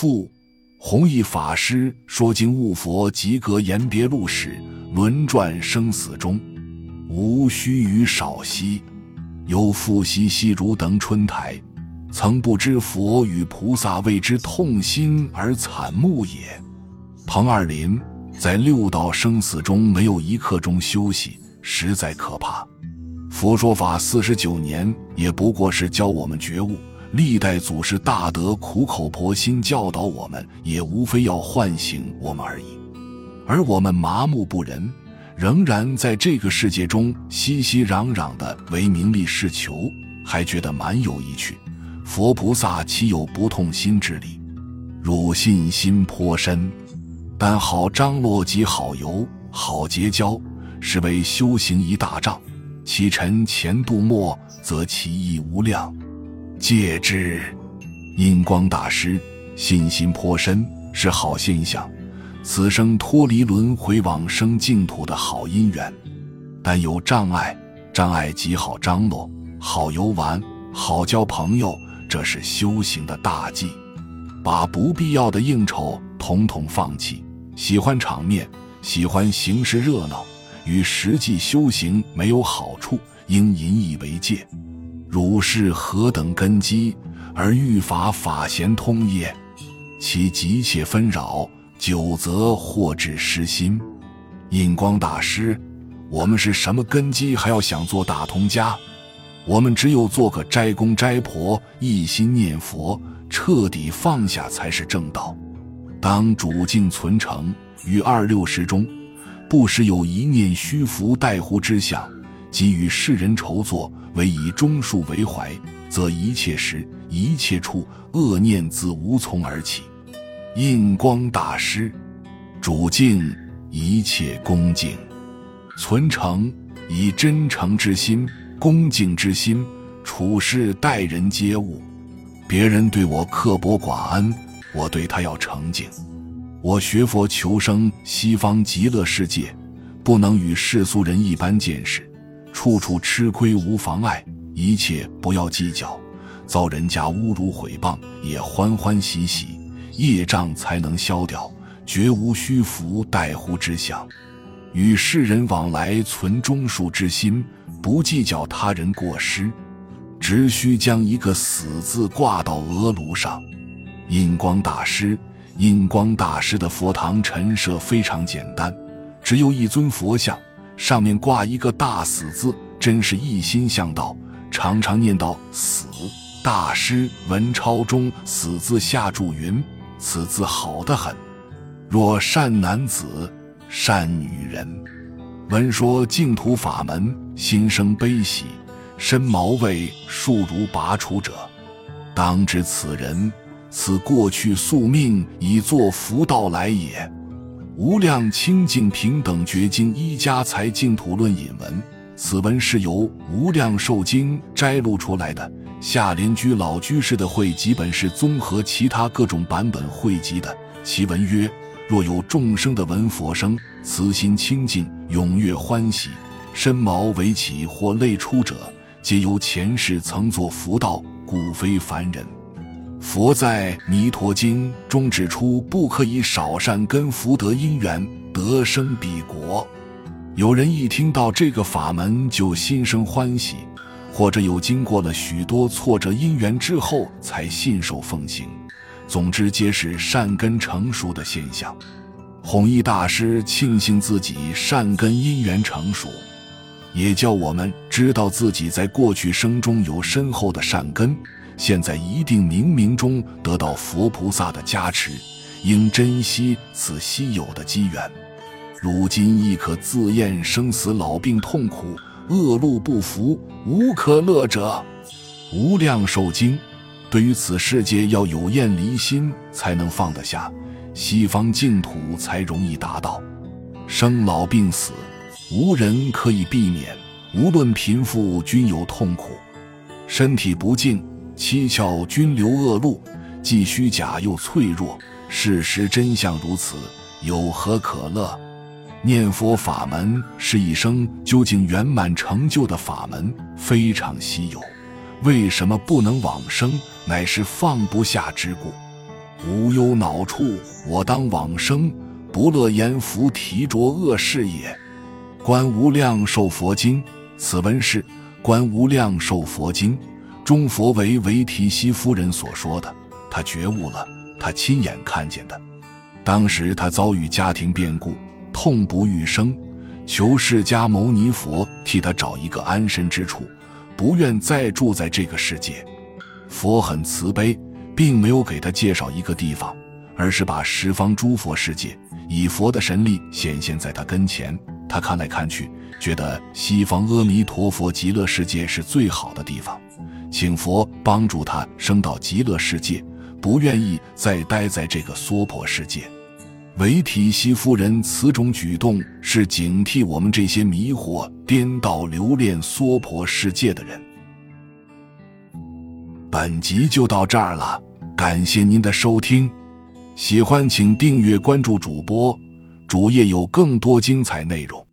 父弘一法师说经悟佛及格言别录史轮转生死中，无须臾少息。有复习西如等春台，曾不知佛与菩萨为之痛心而惨目也。彭二林在六道生死中没有一刻钟休息，实在可怕。佛说法四十九年，也不过是教我们觉悟。历代祖师大德苦口婆心教导我们，也无非要唤醒我们而已。而我们麻木不仁。仍然在这个世界中熙熙攘攘的为名利是求，还觉得蛮有意趣。佛菩萨岂有不痛心之理？汝信心颇深，但好张罗及好游、好结交，是为修行一大障。其尘前度末，则其意无量。戒之。印光大师信心颇深，是好现象。此生脱离轮回往生净土的好姻缘，但有障碍，障碍极好张罗，好游玩，好交朋友，这是修行的大忌。把不必要的应酬统统放弃，喜欢场面，喜欢形式热闹，与实际修行没有好处，应引以为戒。汝是何等根基而欲法法贤通也？其急切纷扰。久则或致失心。印光大师，我们是什么根基，还要想做大通家？我们只有做个斋公斋婆，一心念佛，彻底放下才是正道。当主境存诚于二六时中，不时有一念虚浮待乎之想，即与世人筹作，唯以忠恕为怀，则一切时一切处恶念自无从而起。印光大师，主敬一切恭敬，存诚以真诚之心、恭敬之心处事待人接物。别人对我刻薄寡恩，我对他要诚敬。我学佛求生西方极乐世界，不能与世俗人一般见识，处处吃亏无妨碍，一切不要计较。遭人家侮辱毁谤，也欢欢喜喜。业障才能消掉，绝无虚浮待乎之想。与世人往来，存忠恕之心，不计较他人过失，只需将一个死字挂到额颅上。印光大师，印光大师的佛堂陈设非常简单，只有一尊佛像，上面挂一个大死字，真是一心向道，常常念叨死。大师文钞中死字下注云。此字好得很，若善男子、善女人，闻说净土法门，心生悲喜，身毛未数如拔除者，当知此人，此过去宿命已作福道来也。无量清净平等觉经一家财净土论引文，此文是由无量寿经摘录出来的。下联居老居士的会集本是综合其他各种版本汇集的。其文曰：若有众生的闻佛声，慈心清净，踊跃欢喜，身毛为起或泪出者，皆由前世曾作福道，故非凡人。佛在《弥陀经》中指出，不可以少善根福德因缘得生彼国。有人一听到这个法门，就心生欢喜。或者有经过了许多挫折因缘之后才信受奉行，总之皆是善根成熟的现象。弘一大师庆幸自己善根因缘成熟，也叫我们知道自己在过去生中有深厚的善根，现在一定冥冥中得到佛菩萨的加持，应珍惜此稀有的机缘。如今亦可自验生死老病痛苦。恶路不服，无可乐者。无量寿经，对于此世界要有厌离心，才能放得下；西方净土才容易达到。生老病死，无人可以避免，无论贫富，均有痛苦。身体不净，七窍均流恶露，既虚假又脆弱。事实真相如此，有何可乐？念佛法门是一生究竟圆满成就的法门，非常稀有。为什么不能往生？乃是放不下之故。无忧恼处，我当往生，不乐言福提着恶事也。观无量寿佛经，此文是观无量寿佛经中佛为维提西夫人所说的，他觉悟了，他亲眼看见的。当时他遭遇家庭变故，痛不欲生，求释迦牟尼佛替他找一个安身之处，不愿再住在这个世界。佛很慈悲，并没有给他介绍一个地方，而是把十方诸佛世界以佛的神力显现在他跟前。他看来看去，觉得西方阿弥陀佛极乐世界是最好的地方，请佛帮助他升到极乐世界，不愿意再待在这个娑婆世界。维提西夫人此种举动是警惕我们这些迷惑、颠倒、留恋娑婆世界的人。本集就到这儿了，感谢您的收听，喜欢请订阅关注主播。主页有更多精彩内容。